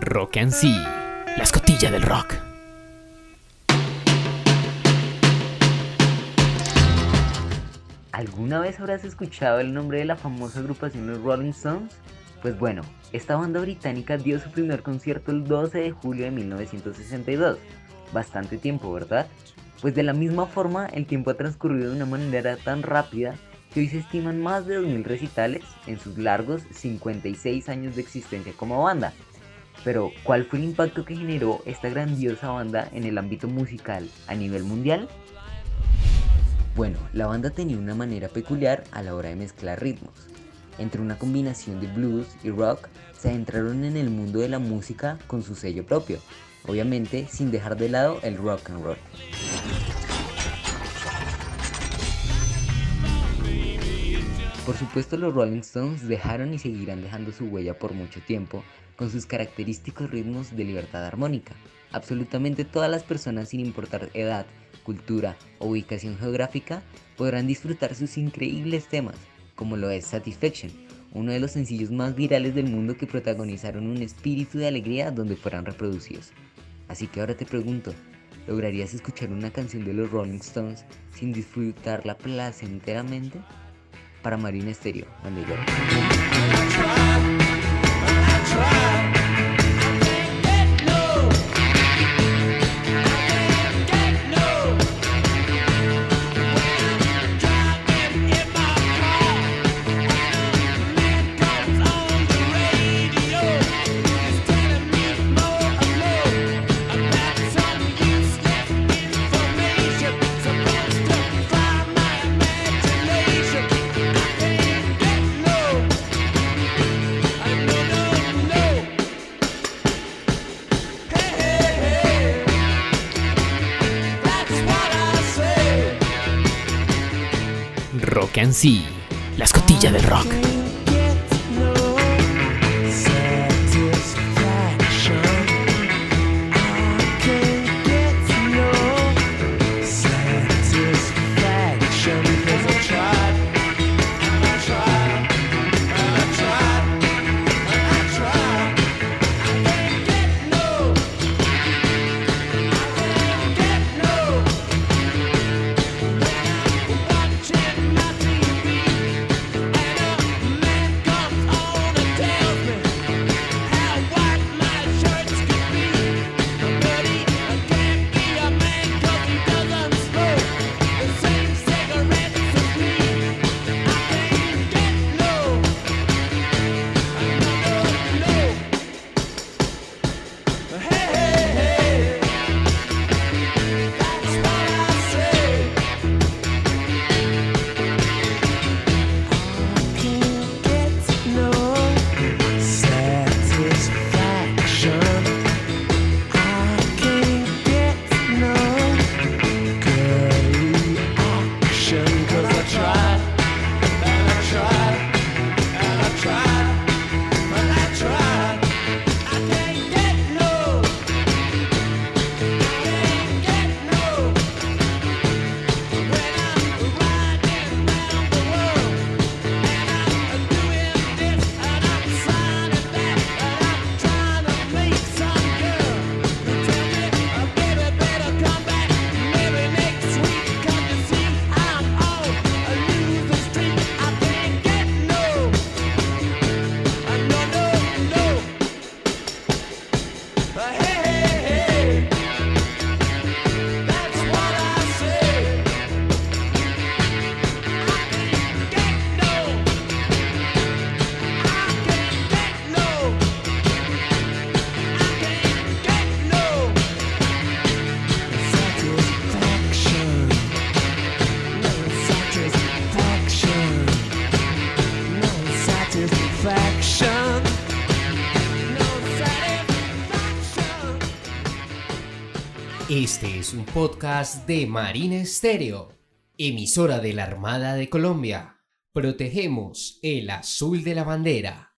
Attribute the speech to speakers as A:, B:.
A: Rock and sí, la escotilla del rock.
B: ¿Alguna vez habrás escuchado el nombre de la famosa agrupación Los Rolling Stones? Pues bueno, esta banda británica dio su primer concierto el 12 de julio de 1962. Bastante tiempo, ¿verdad? Pues de la misma forma, el tiempo ha transcurrido de una manera tan rápida que hoy se estiman más de 2.000 recitales en sus largos 56 años de existencia como banda. Pero, ¿cuál fue el impacto que generó esta grandiosa banda en el ámbito musical a nivel mundial? Bueno, la banda tenía una manera peculiar a la hora de mezclar ritmos. Entre una combinación de blues y rock, se adentraron en el mundo de la música con su sello propio, obviamente sin dejar de lado el rock and roll. Por supuesto los Rolling Stones dejaron y seguirán dejando su huella por mucho tiempo con sus característicos ritmos de libertad armónica. Absolutamente todas las personas sin importar edad, cultura o ubicación geográfica podrán disfrutar sus increíbles temas, como lo es Satisfaction, uno de los sencillos más virales del mundo que protagonizaron un espíritu de alegría donde fueran reproducidos. Así que ahora te pregunto, ¿lograrías escuchar una canción de los Rolling Stones sin disfrutarla placenteramente? Para Marina Stereo, amigo.
A: Rock and sí, la escotilla del rock. Este es un podcast de Marina Estéreo, emisora de la Armada de Colombia. Protegemos el azul de la bandera.